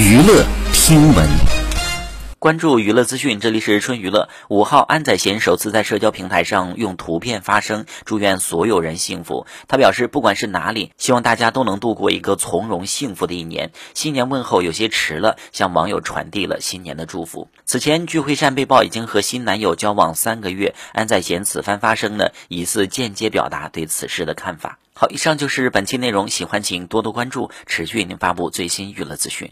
娱乐听闻。关注娱乐资讯，这里是春娱乐。五号，安宰贤首次在社交平台上用图片发声，祝愿所有人幸福。他表示，不管是哪里，希望大家都能度过一个从容幸福的一年。新年问候有些迟了，向网友传递了新年的祝福。此前，具惠善被曝已经和新男友交往三个月，安宰贤此番发声呢，疑似间接表达对此事的看法。好，以上就是本期内容，喜欢请多多关注，持续为您发布最新娱乐资讯。